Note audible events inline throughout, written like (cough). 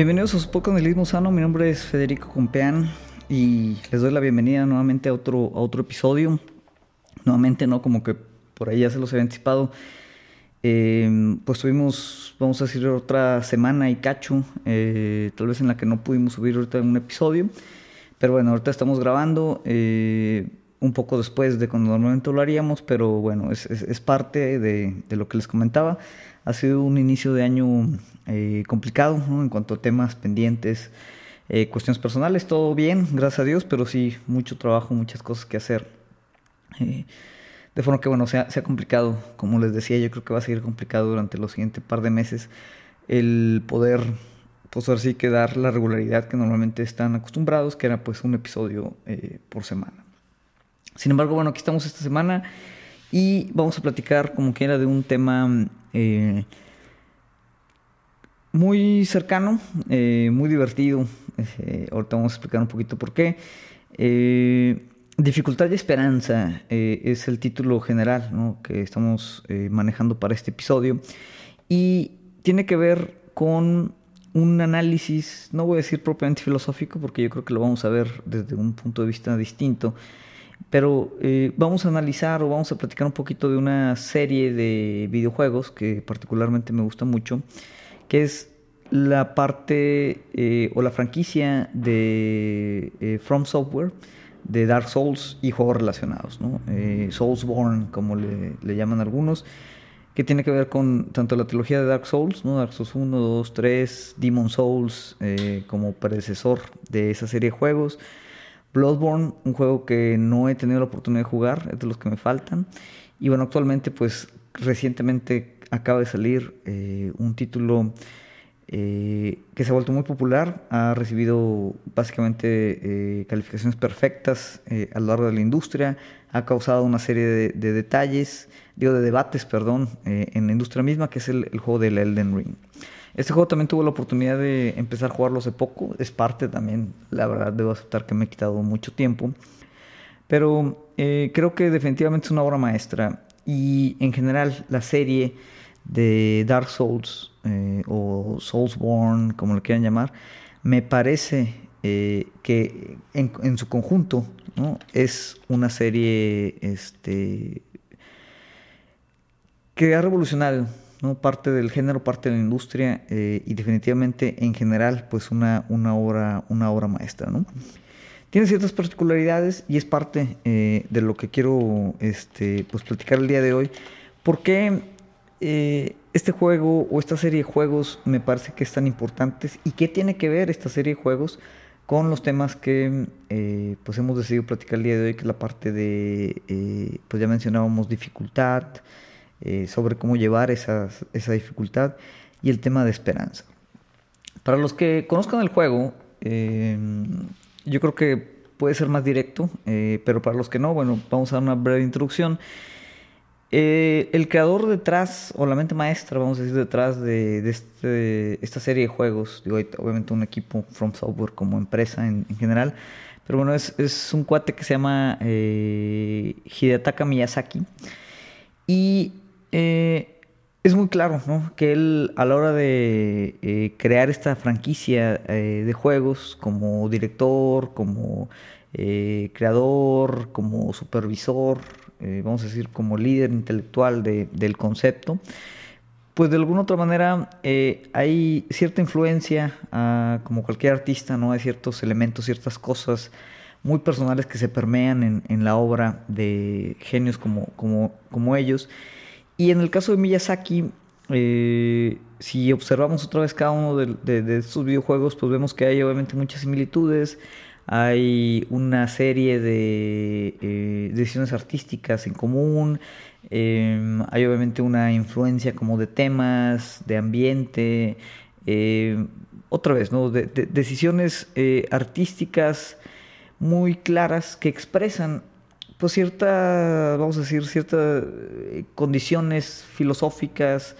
Bienvenidos a su podcast Nihilismo Sano. Mi nombre es Federico Compeán y les doy la bienvenida nuevamente a otro, a otro episodio. Nuevamente, ¿no? Como que por ahí ya se los había anticipado. Eh, pues tuvimos, vamos a decir, otra semana y cacho, eh, tal vez en la que no pudimos subir ahorita un episodio. Pero bueno, ahorita estamos grabando eh, un poco después de cuando normalmente lo haríamos, pero bueno, es, parte de, lo que les comentaba. Ha sido un inicio de año eh, complicado ¿no? en cuanto a temas pendientes, eh, cuestiones personales, todo bien, gracias a Dios, pero sí mucho trabajo, muchas cosas que hacer. Eh, de forma que, bueno, se ha, se ha, complicado, como les decía, yo creo que va a seguir complicado durante los siguientes par de meses el poder, pues ahora sí que dar la regularidad que normalmente están acostumbrados, que era pues un episodio por semana. Sin embargo, bueno, aquí estamos esta semana y vamos a platicar como que era de un tema eh, muy cercano, eh, muy divertido. Eh, ahorita vamos a explicar un poquito por qué. Eh, dificultad y esperanza es el título general que estamos manejando para este episodio. Y tiene que ver con un análisis, no voy a decir propiamente filosófico, porque yo creo que lo vamos a ver desde un punto de vista distinto, pero eh, vamos a analizar o vamos a platicar un poquito de una serie de videojuegos que particularmente me gusta mucho, que es la parte eh, o la franquicia de eh, From Software, de Dark Souls y juegos relacionados, ¿no? Soulsborne, como le, llaman algunos, que tiene que ver con tanto la trilogía de Dark Souls, ¿no? Dark Souls 1, 2, 3, Demon Souls, como predecesor de esa serie de juegos. Bloodborne, un juego que no he tenido la oportunidad de jugar, es de los que me faltan. Y bueno, actualmente pues recientemente acaba de salir eh, un título eh, que se ha vuelto muy popular, ha recibido básicamente eh, calificaciones perfectas a lo largo de la industria, ha causado una serie de, de detalles, digo de debates, perdón, en la industria misma, que es el, el juego del Elden Ring. Este juego también tuve la oportunidad de empezar a jugarlo hace poco. Es parte también, la verdad, debo aceptar que me he quitado mucho tiempo. Pero eh, creo que definitivamente es una obra maestra. Y en general, la serie de Dark Souls eh, o Soulsborne, como lo quieran llamar, me parece eh, que en, su conjunto es una serie este, que ha revolucionado ¿no? parte del género, parte de la industria eh, y definitivamente en general pues una, una, obra, una obra maestra. ¿no? Tiene ciertas particularidades y es parte eh, de lo que quiero este, pues, platicar el día de hoy. ¿Por qué eh, este juego o esta serie de juegos me parece que es tan importantes y qué tiene que ver esta serie de juegos con los temas que eh, pues hemos decidido platicar el día de hoy, que la parte de, pues ya mencionábamos, dificultad, eh, sobre cómo llevar esas, esa dificultad y el tema de esperanza. Para los que conozcan el juego, eh, yo creo que puede ser más directo, eh, pero para los que no, bueno, vamos a dar una breve introducción. El creador detrás, o la mente maestra, vamos a decir, detrás de, de este, esta serie de juegos, obviamente un equipo From Software como empresa en, en general, pero bueno, es, es, un cuate que se llama eh, Miyazaki. Y eh, es muy claro ¿no? que él a la hora de eh, crear esta franquicia eh, de juegos como director, como eh, creador, como supervisor, vamos a decir como líder intelectual de, del concepto, pues de alguna otra manera hay cierta influencia, uh, como cualquier artista, ¿no? hay ciertos elementos, ciertas cosas muy personales que se permean en, en la obra de genios como, como, como ellos. Y en el caso de Miyazaki, eh, si observamos otra vez cada uno de, estos videojuegos, pues vemos que hay obviamente muchas similitudes. Hay una serie de eh, decisiones artísticas en común. Eh, hay obviamente una influencia como de temas, de ambiente. Eh, otra vez, ¿no? De decisiones eh, artísticas muy claras que expresan pues ciertas, vamos a decir, ciertas eh, condiciones filosóficas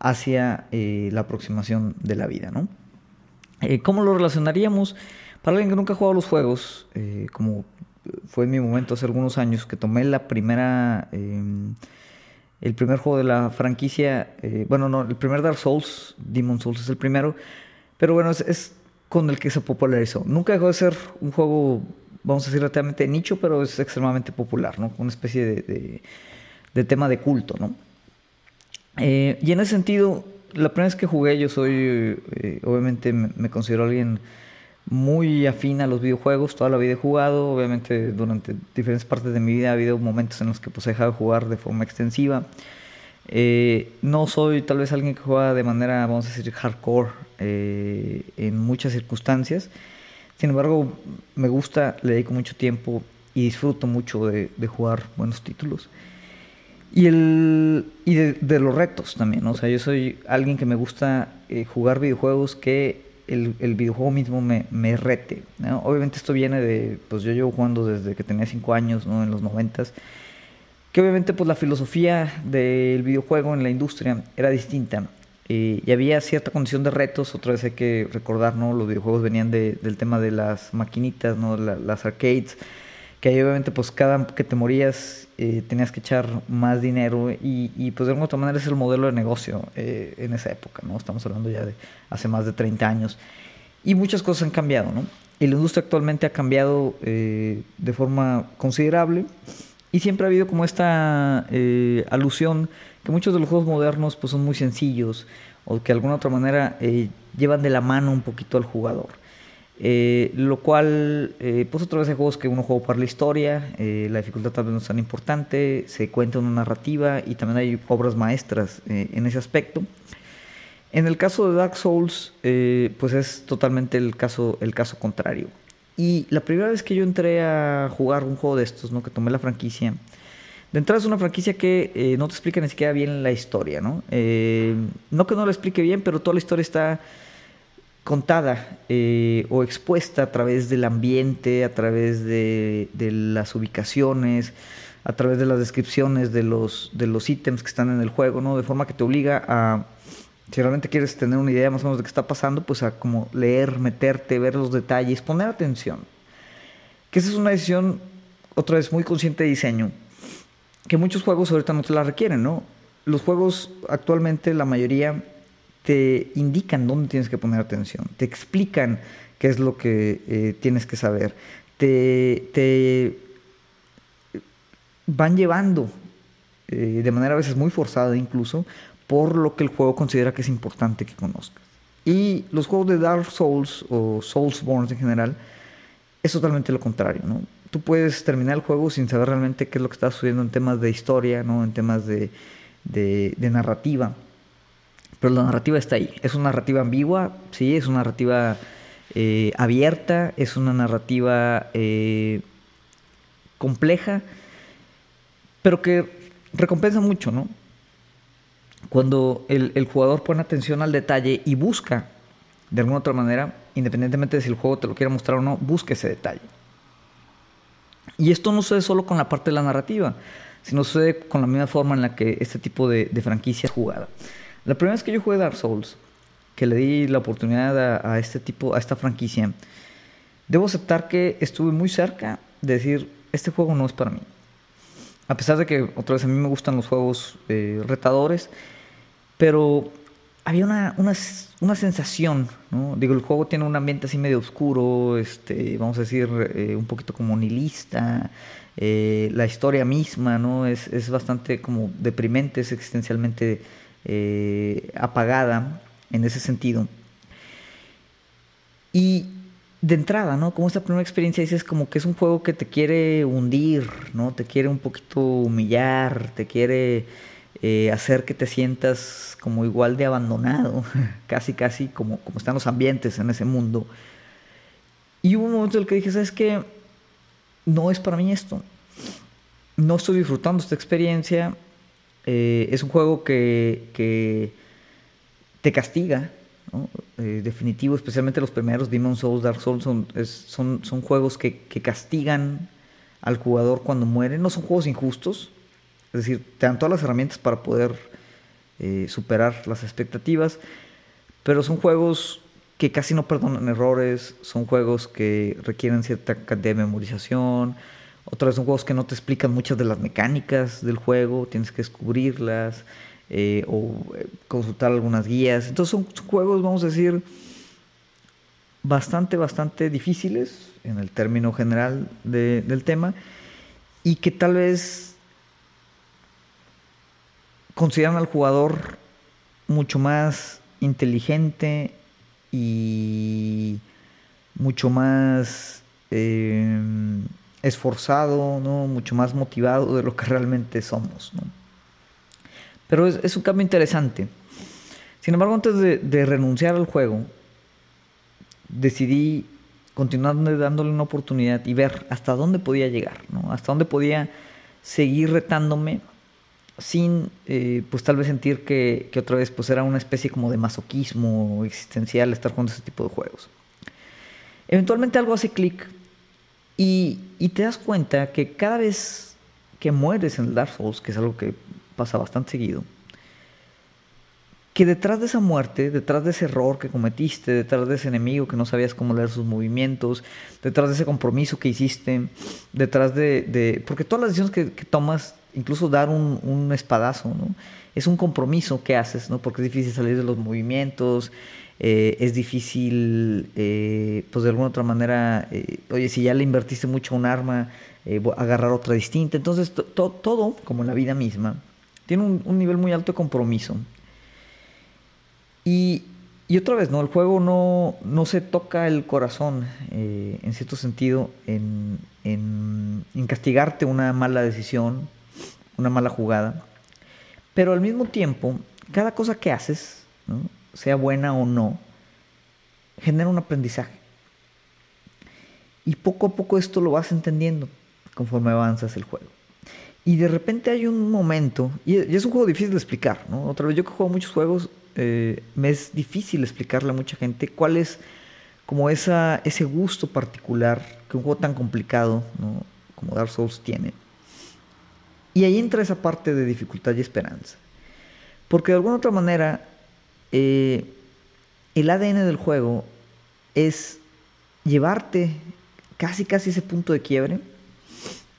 hacia eh, la aproximación de la vida, ¿no? Eh, ¿Cómo lo relacionaríamos? Para alguien que nunca ha jugado los juegos, como fue en mi momento hace algunos años, que tomé la primera, em, el primer juego de la franquicia, bueno, no, el primer Dark Souls, Demon Souls es el primero, Pero bueno, es, con el que se popularizó. Nunca dejó de ser un juego, vamos a decir, relativamente nicho, pero es extremadamente popular, ¿no? Una especie de, de, tema de culto, ¿no? Eh, y en ese sentido, la primera vez que jugué, yo soy, eh, obviamente me, considero alguien muy afín a los videojuegos, toda la vida he jugado, obviamente durante diferentes partes de mi vida ha habido momentos en los que pues, he dejado de jugar de forma extensiva. Eh, no soy tal vez alguien que juega de manera, vamos a decir, hardcore eh, en muchas circunstancias. Sin embargo, me gusta, le dedico mucho tiempo y disfruto mucho de, jugar buenos títulos. Y, el, y de, los retos también, o sea, yo soy alguien que me gusta eh, jugar videojuegos que el, el videojuego mismo me, me rete. Obviamente esto viene de, pues yo llevo jugando desde que tenía 5 años, ¿no? en los 90 que obviamente pues la filosofía del videojuego en la industria era distinta eh, y había cierta condición de retos, otra vez hay que recordar, ¿no? Los videojuegos venían del tema de las maquinitas, ¿no? las arcades, que ahí obviamente pues cada que te morías eh, tenías que echar más dinero y, pues de alguna otra manera es el modelo de negocio eh, en esa época, ¿no? Estamos hablando ya de hace más de 30 años y muchas cosas han cambiado, ¿no? Y la industria actualmente ha cambiado de forma considerable y siempre ha habido como esta eh, alusión que muchos de los juegos modernos pues son muy sencillos o que de alguna otra manera eh, llevan de la mano un poquito al jugador. Eh, lo cual, pues otra vez hay juegos que uno juega para la historia, la dificultad tal vez no es tan importante, se cuenta una narrativa y también hay obras maestras en ese aspecto. En el caso de Dark Souls, pues es totalmente el caso, el caso contrario. Y la primera vez que yo entré a jugar un juego de estos, ¿no? Que tomé la franquicia. De entrada es una franquicia que eh, no te explica ni siquiera bien la historia, ¿no? Eh, no que no la explique bien, pero toda la historia está contada eh, o expuesta a través del ambiente, a través de, de, las ubicaciones, a través de las descripciones de los, de los ítems que están en el juego, ¿no? De forma que te obliga a si realmente quieres tener una idea más o menos de qué está pasando, pues a como leer, meterte, ver los detalles, poner atención. Que esa es una decisión, otra vez, muy consciente de diseño, que muchos juegos ahorita no te la requieren, ¿no? Los juegos actualmente, la mayoría, te indican dónde tienes que poner atención, te explican qué es lo que eh, tienes que saber, te, te van llevando eh, de manera a veces muy forzada incluso por lo que el juego considera que es importante que conozcas. Y los juegos de Dark Souls o Soulsborne en general es totalmente lo contrario, ¿no? Tú puedes terminar el juego sin saber realmente qué es lo que está sucediendo en temas de historia, ¿no? En temas de, de, narrativa. Pero la narrativa está ahí. Es una narrativa ambigua, sí, es una narrativa eh, abierta, es una narrativa eh, compleja, pero que recompensa mucho, ¿no? Cuando el, jugador pone atención al detalle y busca, de alguna otra manera, independientemente de si el juego te lo quiere mostrar o no, busca ese detalle. Y esto no sucede solo con la parte de la narrativa, sino sucede con la misma forma en la que este tipo de, franquicia es jugada. La primera vez que yo jugué Dark Souls, que le di la oportunidad a, a, este tipo, a esta franquicia, debo aceptar que estuve muy cerca de decir, este juego no es para mí. A pesar de que otra vez a mí me gustan los juegos eh, retadores, pero había una, una, sensación, ¿no? Digo, el juego tiene un ambiente así medio oscuro, este, vamos a decir, eh, un poquito como nihilista. Eh, la historia misma, ¿no? Es, es, bastante como deprimente, es existencialmente apagada en ese sentido. Y de entrada, ¿no? Como esta primera experiencia dices como que es un juego que te quiere hundir, ¿no? Te quiere un poquito humillar, te quiere eh, hacer que te sientas como igual de abandonado, (laughs) casi, casi como, como están los ambientes en ese mundo. Y hubo un momento en el que dije, ¿sabes qué? No es para mí esto. No estoy disfrutando esta experiencia. Eh, es un juego que, que te castiga, eh, definitivo, especialmente los primeros Demon Souls, Dark Souls, son, son, son, juegos que, castigan al jugador cuando muere. No son juegos injustos, es decir, te dan todas las herramientas para poder eh, superar las expectativas, pero son juegos que casi no perdonan errores, son juegos que requieren cierta cantidad de memorización, otros son juegos que no te explican muchas de las mecánicas del juego, tienes que descubrirlas. Eh, o eh, consultar algunas guías. Entonces son, juegos, vamos a decir, bastante, bastante difíciles en el término general del tema y que tal vez consideran al jugador mucho más inteligente y mucho más eh, esforzado, ¿no? mucho más motivado de lo que realmente somos. Pero es, un cambio interesante. Sin embargo, antes de, renunciar al juego, decidí continuar dándole una oportunidad y ver hasta dónde podía llegar, ¿no? hasta dónde podía seguir retándome sin eh, pues tal vez sentir que, que, otra vez pues era una especie como de masoquismo existencial estar jugando ese tipo de juegos. Eventualmente algo hace clic y, te das cuenta que cada vez que mueres en el Dark Souls, que es algo que pasa bastante seguido, que detrás de esa muerte, detrás de ese error que cometiste, detrás de ese enemigo que no sabías cómo leer sus movimientos, detrás de ese compromiso que hiciste, detrás de... porque todas las decisiones que, tomas, incluso dar un, espadazo, ¿no? es un compromiso que haces, ¿no? porque es difícil salir de los movimientos, eh, es difícil, eh, pues de alguna otra manera, eh, oye, si ya le invertiste mucho un arma, agarrar otra distinta. Entonces, todo, como la vida misma, tiene un, nivel muy alto de compromiso. Y, otra vez, ¿no? El juego no, no se toca el corazón, en cierto sentido, en, en, en castigarte una mala decisión, una mala jugada. Pero al mismo tiempo, cada cosa que haces, sea buena o no, genera un aprendizaje. Y poco a poco esto lo vas entendiendo conforme avanzas el juego. Y de repente hay un momento, y es un juego difícil de explicar. Otra vez, yo que juego muchos juegos, eh, me es difícil explicarle a mucha gente cuál es como ese gusto particular que un juego tan complicado como Dark Souls tiene. Y ahí entra esa parte de dificultad y esperanza. Porque de alguna otra manera eh, el ADN del juego es llevarte casi casi ese punto de quiebre,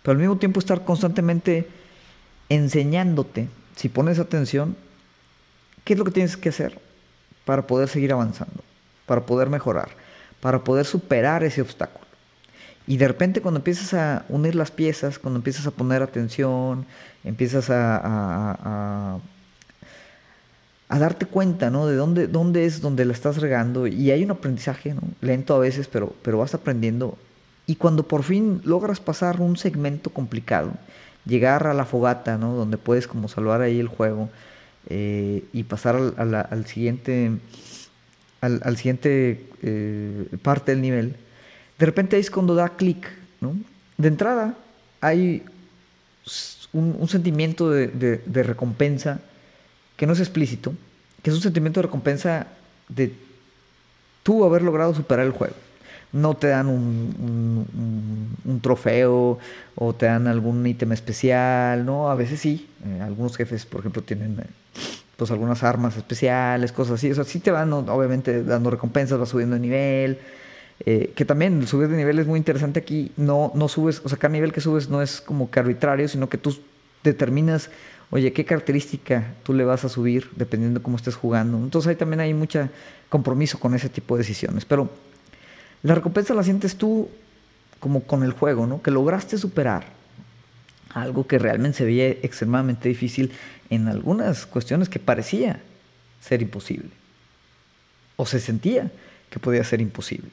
pero al mismo tiempo estar constantemente enseñándote, si pones atención, qué es lo que tienes que hacer para poder seguir avanzando, para poder mejorar, para poder superar ese obstáculo. Y de repente cuando empiezas a unir las piezas, cuando empiezas a poner atención, empiezas a a darte cuenta, ¿no? De dónde, dónde es donde la estás regando. Y hay un aprendizaje, ¿no? Lento a veces, pero, pero vas aprendiendo. Y cuando por fin logras pasar un segmento complicado, llegar a la fogata, ¿no? Donde puedes como salvar ahí el juego eh, y pasar al, siguiente, al, siguiente eh, parte del nivel, de repente ahí es cuando da clic, ¿no? De entrada hay un, sentimiento de recompensa que no es explícito, que es un sentimiento de recompensa de tú haber logrado superar el juego. No te dan un, trofeo o te dan algún ítem especial, ¿no? A veces sí. Eh, algunos jefes, por ejemplo, tienen eh, pues algunas armas especiales, cosas así. O sea, sí te van obviamente dando recompensas, vas subiendo de nivel. Eh, que también subir de nivel es muy interesante aquí. No, no subes, o sea, cada nivel que subes no es como que arbitrario, sino que tú determinas oye, ¿qué característica tú le vas a subir dependiendo de cómo estés jugando? Entonces ahí también hay mucho compromiso con ese tipo de decisiones. Pero la recompensa la sientes tú como con el juego, ¿no? Que lograste superar algo que realmente se veía extremadamente difícil en algunas cuestiones que parecía ser imposible. O se sentía que podía ser imposible.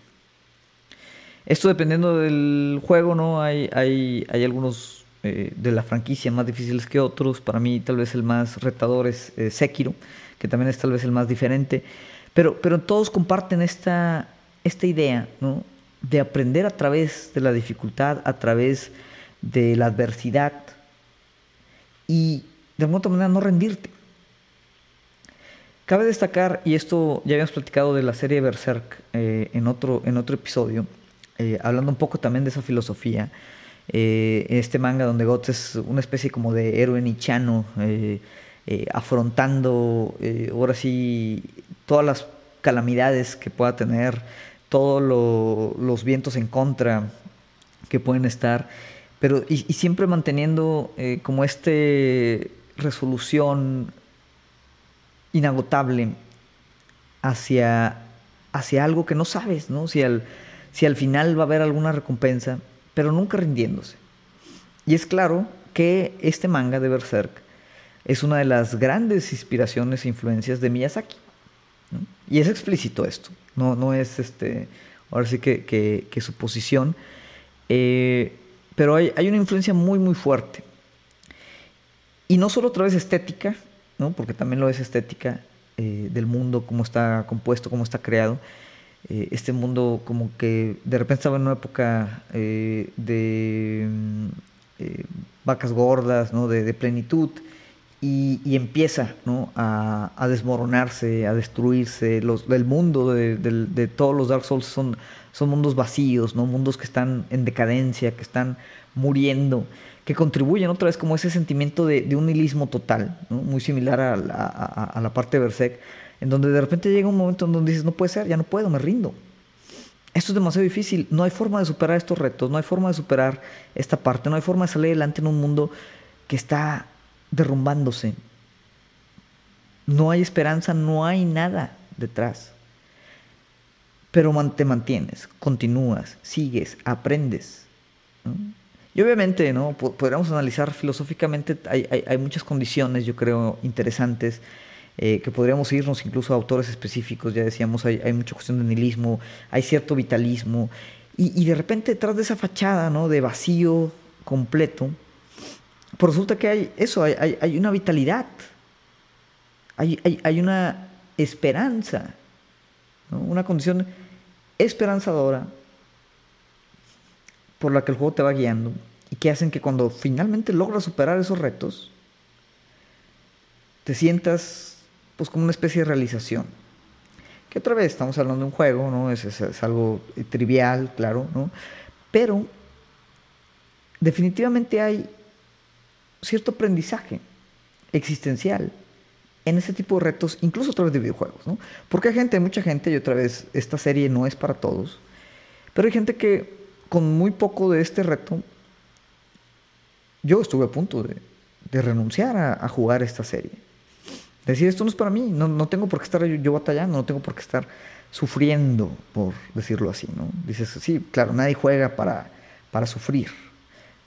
Esto dependiendo del juego, ¿no? Hay, hay, hay algunos eh, de la franquicia más difíciles que otros. Para mí tal vez el más retador es Sekiro, que también es tal vez el más diferente. Pero, pero todos comparten esta, esta idea ¿no? de aprender a través de la dificultad, a través de la adversidad y de alguna manera no rendirte. Cabe destacar, y esto ya habíamos platicado de la serie Berserk eh, en, otro, en otro episodio, hablando un poco también de esa filosofía, eh, este manga donde Guts es una especie como de héroe nichano, eh, eh, afrontando ahora sí todas las calamidades que pueda tener, todos los vientos en contra que pueden estar, pero y, siempre manteniendo como este resolución inagotable hacia hacia algo que no sabes, ¿no? Si al, si al final va a haber alguna recompensa, pero nunca rindiéndose. Y es claro que este manga de Berserk es una de las grandes inspiraciones e influencias de Miyazaki. Y es explícito esto, no, no es este, ahora sí que, que, su posición, eh, pero hay, hay, una influencia muy, muy fuerte. Y no solo a través estética, ¿no? porque también lo es estética eh, del mundo, cómo está compuesto, cómo está creado. Eh, este mundo como que de repente estaba en una época de vacas gordas, ¿no? de, de plenitud, y, empieza a, desmoronarse, a destruirse. Los, el mundo de, todos los Dark Souls son, son mundos vacíos, ¿no? mundos que están en decadencia, que están muriendo, que contribuyen otra vez como ese sentimiento de, un nihilismo total, muy similar a, a, la parte de Berserk, en donde de repente llega un momento en donde dices, no puede ser, ya no puedo, me rindo. Esto es demasiado difícil, no hay forma de superar estos retos, no hay forma de superar esta parte, no hay forma de salir adelante en un mundo que está derrumbándose. No hay esperanza, no hay nada detrás. Pero te mantienes, continúas, sigues, aprendes. Y obviamente, ¿no? Podríamos analizar filosóficamente, hay, muchas condiciones, yo creo, interesantes, eh, que podríamos irnos incluso a autores específicos, ya decíamos, hay, mucha cuestión de nihilismo, hay cierto vitalismo, y, de repente detrás de esa fachada, ¿no? De vacío completo, pues resulta que hay eso, hay, una vitalidad, hay, una esperanza, una condición esperanzadora por la que el juego te va guiando y que hacen que cuando finalmente logras superar esos retos, te sientas pues como una especie de realización. Que otra vez estamos hablando de un juego, ¿no? Es, es algo trivial, claro, ¿no? Pero definitivamente hay cierto aprendizaje existencial en ese tipo de retos, incluso a través de videojuegos, ¿no? Porque hay gente, mucha gente, y otra vez, esta serie no es para todos, pero hay gente que con muy poco de este reto, yo estuve a punto de, renunciar a, jugar esta serie. Decir, esto no es para mí, no, tengo por qué estar yo, batallando, no tengo por qué estar sufriendo, por decirlo así, ¿no? Dices, sí, claro, nadie juega para, para sufrir.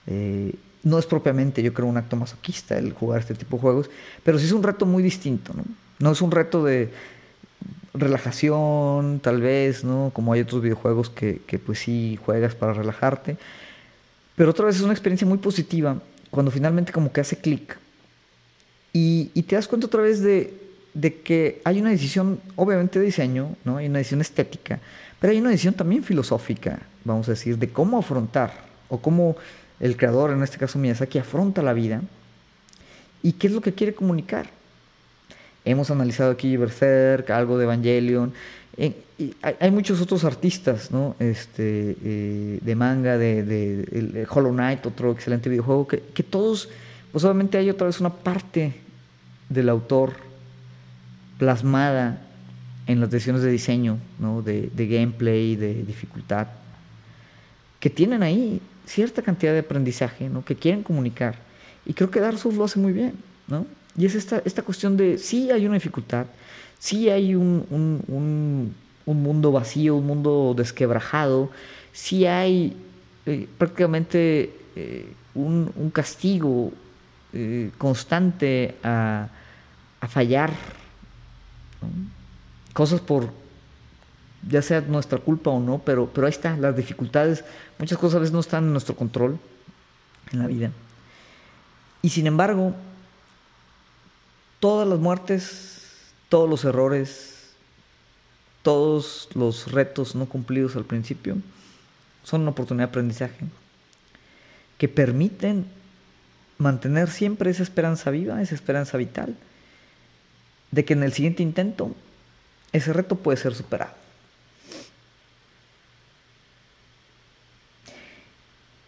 Eh, no es propiamente, yo creo, un acto masoquista el jugar este tipo de juegos, pero sí es un reto muy distinto, ¿no? No es un reto de relajación, tal vez, ¿no? Como hay otros videojuegos que, pues sí juegas para relajarte. Pero otra vez es una experiencia muy positiva cuando finalmente como que hace clic. Y, te das cuenta otra vez de, que hay una decisión, obviamente de diseño, ¿no? Hay una decisión estética, pero hay una decisión también filosófica, vamos a decir, de cómo afrontar o cómo el creador, en este caso Miyazaki, afronta la vida y qué es lo que quiere comunicar. Hemos analizado aquí Berserk, algo de Evangelion. Eh, y hay, muchos otros artistas ¿no? este, eh, de manga, de, Hollow Knight, otro excelente videojuego, que, todos, pues obviamente hay otra vez una parte del autor plasmada en las decisiones de diseño, ¿no? de, gameplay, de dificultad, que tienen ahí cierta cantidad de aprendizaje ¿no? que quieren comunicar. Y creo que Dark Souls lo hace muy bien. ¿no? Y es esta, esta cuestión de sí hay una dificultad, sí hay un, un, un, mundo vacío, un mundo desquebrajado, sí hay eh, prácticamente eh, un, castigo eh, constante a, a fallar. Cosas por ya sea nuestra culpa o no, pero, pero ahí está, las dificultades, muchas cosas a veces no están en nuestro control en la vida. Y sin embargo, todas las muertes, todos los errores, todos los retos no cumplidos al principio, son una oportunidad de aprendizaje que permiten mantener siempre esa esperanza viva, esa esperanza vital, de que en el siguiente intento ese reto puede ser superado.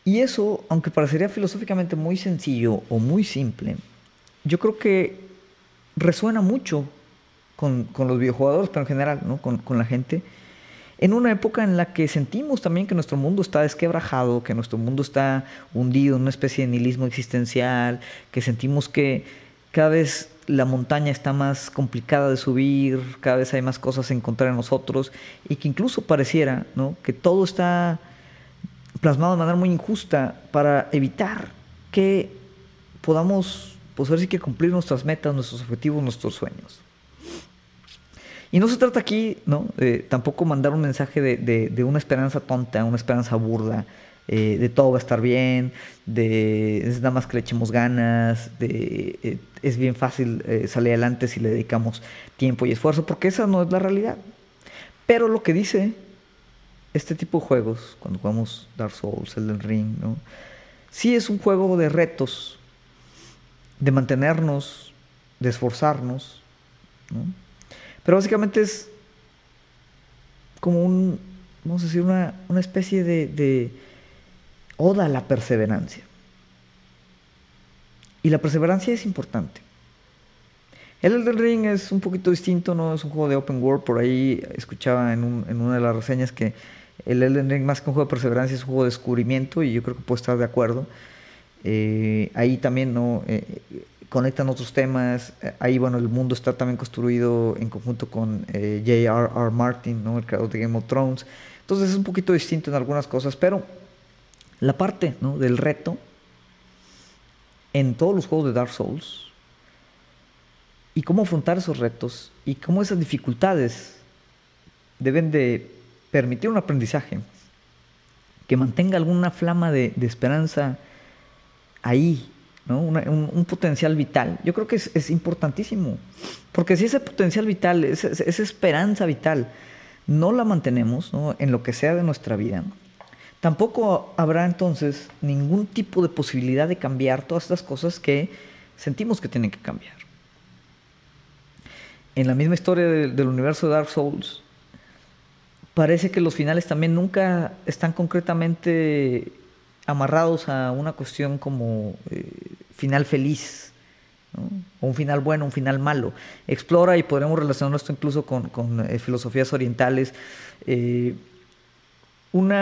Y eso, aunque parecería filosóficamente muy sencillo o muy simple, yo creo que resuena mucho con, los videojuegos, pero en general, ¿no? con, la gente, en una época en la que sentimos también que nuestro mundo está desquebrajado, que nuestro mundo está hundido en una especie de nihilismo existencial, que sentimos que, cada vez la montaña está más complicada de subir, cada vez hay más cosas a encontrar en nosotros y que incluso pareciera ¿no? que todo está plasmado de manera muy injusta para evitar que podamos, pues ahora sí que cumplir nuestras metas, nuestros objetivos, nuestros sueños. Y no se trata aquí, ¿no? tampoco mandar un mensaje de, una esperanza tonta, una esperanza burda, eh, de todo va a estar bien, de es nada más que le echemos ganas, de eh, es bien fácil eh, salir adelante si le dedicamos tiempo y esfuerzo, porque esa no es la realidad. Pero lo que dice este tipo de juegos, cuando jugamos Dark Souls, Elden Ring, ¿no? sí es un juego de retos, de mantenernos, de esforzarnos, ¿no? Pero básicamente es como un, vamos a decir, una, especie de, de oda la perseverancia. Y la perseverancia es importante. El Elden Ring es un poquito distinto, no es un juego de open world. Por ahí escuchaba en, una de las reseñas que el Elden Ring, más que un juego de perseverancia, es un juego de descubrimiento y yo creo que puedo estar de acuerdo. Eh, ahí también no eh, conectan otros temas. Ahí, bueno, el mundo está también construido en conjunto con eh, J.R.R. Martin, ¿no? el creador de Game of Thrones. Entonces es un poquito distinto en algunas cosas, pero la parte ¿no? del reto en todos los juegos de Dark Souls y cómo afrontar esos retos y cómo esas dificultades deben de permitir un aprendizaje que mantenga alguna flama de, de esperanza ahí un, potencial vital. Yo creo que es, importantísimo, porque si ese potencial vital, esa, esperanza vital, no la mantenemos en lo que sea de nuestra vida, tampoco habrá entonces ningún tipo de posibilidad de cambiar todas estas cosas que sentimos que tienen que cambiar. En la misma historia del universo de Dark Souls, parece que los finales también nunca están concretamente amarrados a una cuestión como eh, final feliz, o un final bueno, un final malo. Explora y podremos relacionar esto incluso con, eh, filosofías orientales. Eh, un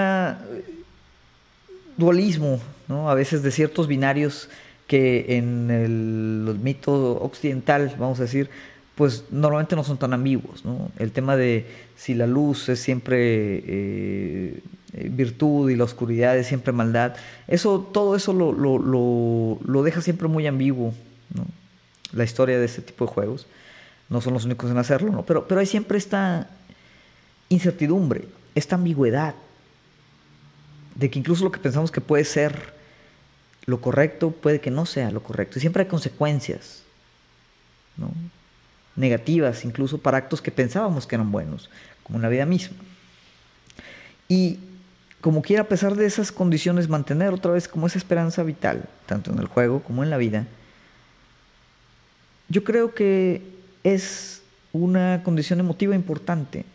dualismo, a veces de ciertos binarios que en el, mito occidental, vamos a decir, pues normalmente no son tan ambiguos. El tema de si la luz es siempre eh, virtud y la oscuridad es siempre maldad. Eso, todo eso lo, lo, deja siempre muy ambiguo, La historia de este tipo de juegos. No son los únicos en hacerlo, ¿no? Pero, pero hay siempre esta incertidumbre, esta ambigüedad, de que incluso lo que pensamos que puede ser lo correcto puede que no sea lo correcto. Y siempre hay consecuencias, negativas incluso para actos que pensábamos que eran buenos, como en la vida misma. Y como quiera, a pesar de esas condiciones, mantener otra vez como esa esperanza vital, tanto en el juego como en la vida, yo creo que es una condición emotiva importante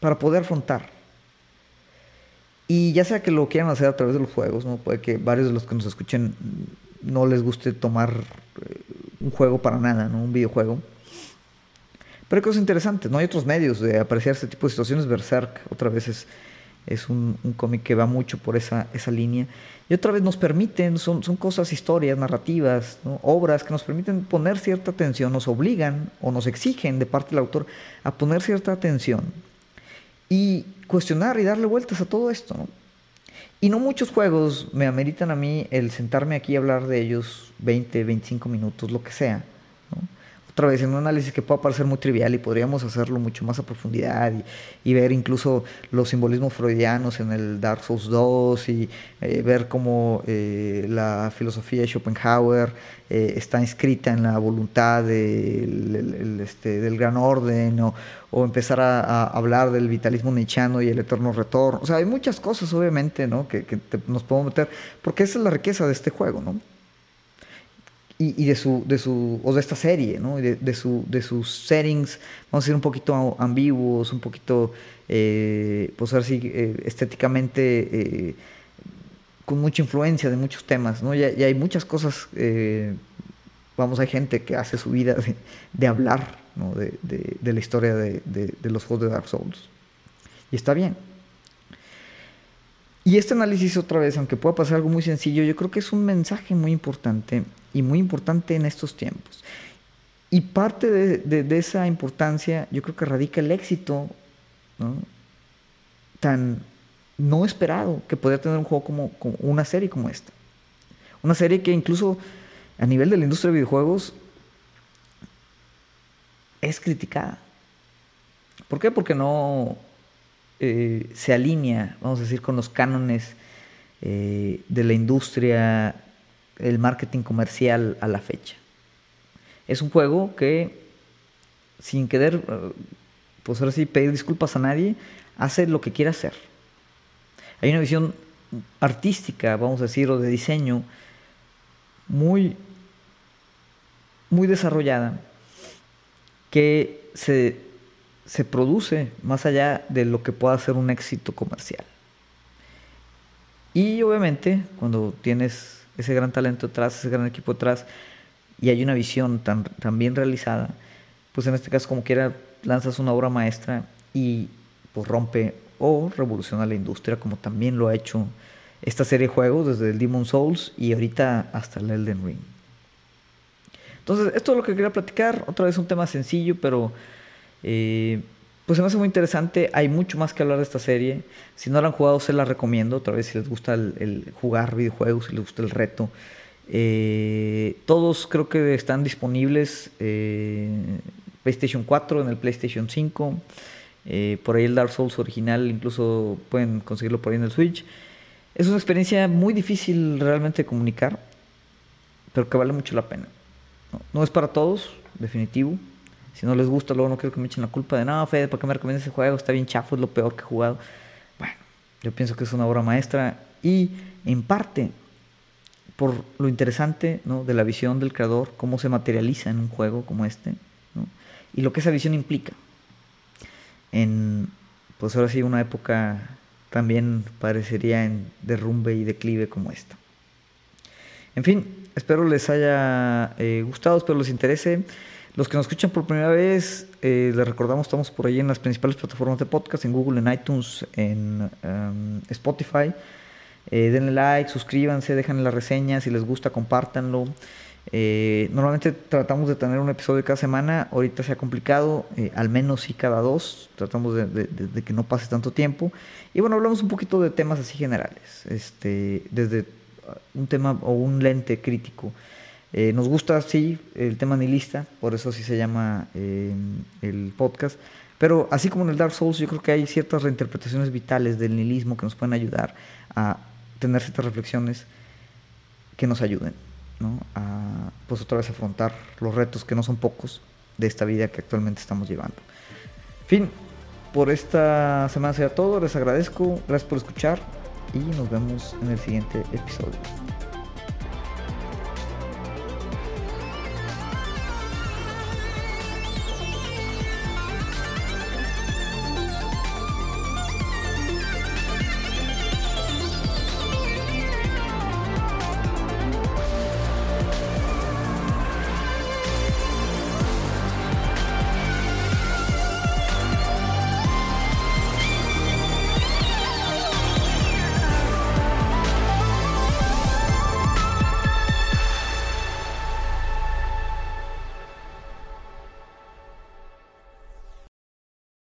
para poder afrontar. Y ya sea que lo quieran hacer a través de los juegos, ¿no? puede que varios de los que nos escuchen no les guste tomar eh, un juego para nada, ¿no? un videojuego. Pero hay cosas interesantes, ¿no? Hay otros medios de apreciar este tipo de situaciones. Berserk, otra vez es es un, cómic que va mucho por esa, esa línea. Y otra vez nos permiten, son, son cosas, historias, narrativas, obras que nos permiten poner cierta atención, nos obligan o nos exigen de parte del autor a poner cierta atención y cuestionar y darle vueltas a todo esto. Y no muchos juegos me ameritan a mí el sentarme aquí a hablar de ellos 20, 25 minutos, lo que sea otra vez en un análisis que pueda parecer muy trivial y podríamos hacerlo mucho más a profundidad y, ver incluso los simbolismos freudianos en el Dark Souls 2 y eh, ver cómo eh, la filosofía de Schopenhauer eh, está inscrita en la voluntad del, este, del gran orden o, empezar a, hablar del vitalismo nichano y el eterno retorno. O sea, hay muchas cosas obviamente ¿no? que, que nos podemos meter porque esa es la riqueza de este juego, ¿no? Y, de su, de su, o de esta serie, ¿no? De, de, su, de sus settings, vamos a decir, un poquito ambiguos, un poquito, eh, pues ahora sí, eh, estéticamente, eh, con mucha influencia de muchos temas, ¿no? Y, hay muchas cosas, eh, vamos, hay gente que hace su vida de, hablar, ¿no? De, de la historia de, los juegos de Dark Souls. Y está bien. Y este análisis otra vez, aunque pueda pasar algo muy sencillo, yo creo que es un mensaje muy importante y muy importante en estos tiempos. Y parte de, esa importancia yo creo que radica el éxito tan no esperado que podría tener un juego como, como, una serie como esta. Una serie que incluso a nivel de la industria de videojuegos es criticada. ¿Por qué? Porque no eh, se alinea, vamos a decir, con los cánones eh, de la industria, el marketing comercial a la fecha. Es un juego que, sin querer, eh, pues ahora sí, pedir disculpas a nadie, hace lo que quiere hacer. Hay una visión artística, vamos a decir, o de diseño muy, muy desarrollada que se se produce más allá de lo que pueda ser un éxito comercial. Y obviamente cuando tienes ese gran talento detrás, ese gran equipo detrás, y hay una visión tan, bien realizada, pues en este caso como quiera lanzas una obra maestra y pues rompe o revoluciona la industria como también lo ha hecho esta serie de juegos desde el Demon Souls y ahorita hasta el Elden Ring. Entonces, esto es lo que quería platicar, otra vez un tema sencillo, pero eh, pues se me hace muy interesante. Hay mucho más que hablar de esta serie. Si no la han jugado, se la recomiendo. Otra vez, si les gusta el, jugar videojuegos, si les gusta el reto. Eh, todos creo que están disponibles. Eh, PlayStation 4, en el PlayStation 5. por ahí el Dark Souls original, incluso pueden conseguirlo por ahí en el Switch. Es una experiencia muy difícil realmente de comunicar, pero que vale mucho la pena. no es para todos, definitivo. Si no les gusta, luego no quiero que me echen la culpa de, no, Fede, ¿para qué me recomiendas ese juego? Está bien chafo, es lo peor que he jugado. Bueno, yo pienso que es una obra maestra y en parte por lo interesante ¿no? de la visión del creador, cómo se materializa en un juego como este, y lo que esa visión implica. En, pues ahora sí, una época también parecería en derrumbe y declive como esta. En fin, espero les haya eh, gustado, espero les interese. Los que nos escuchan por primera vez, eh, les recordamos, estamos por ahí en las principales plataformas de podcast, en Google, en iTunes, en em, Spotify. Eh, denle like, suscríbanse, déjenle la reseña, si les gusta, compártanlo. Eh, normalmente tratamos de tener un episodio cada semana, ahorita se ha complicado, al menos sí cada dos, tratamos de, de, que no pase tanto tiempo. Y bueno, hablamos un poquito de temas así generales, este, desde un tema o un lente crítico eh, nos gusta, sí, el tema nihilista, por eso sí se llama eh, el podcast. Pero así como en el Dark Souls, yo creo que hay ciertas reinterpretaciones vitales del nihilismo que nos pueden ayudar a tener ciertas reflexiones que nos ayuden ¿no? a, pues otra vez, afrontar los retos que no son pocos de esta vida que actualmente estamos llevando. Fin, por esta semana será todo. Les agradezco, gracias por escuchar y nos vemos en el siguiente episodio.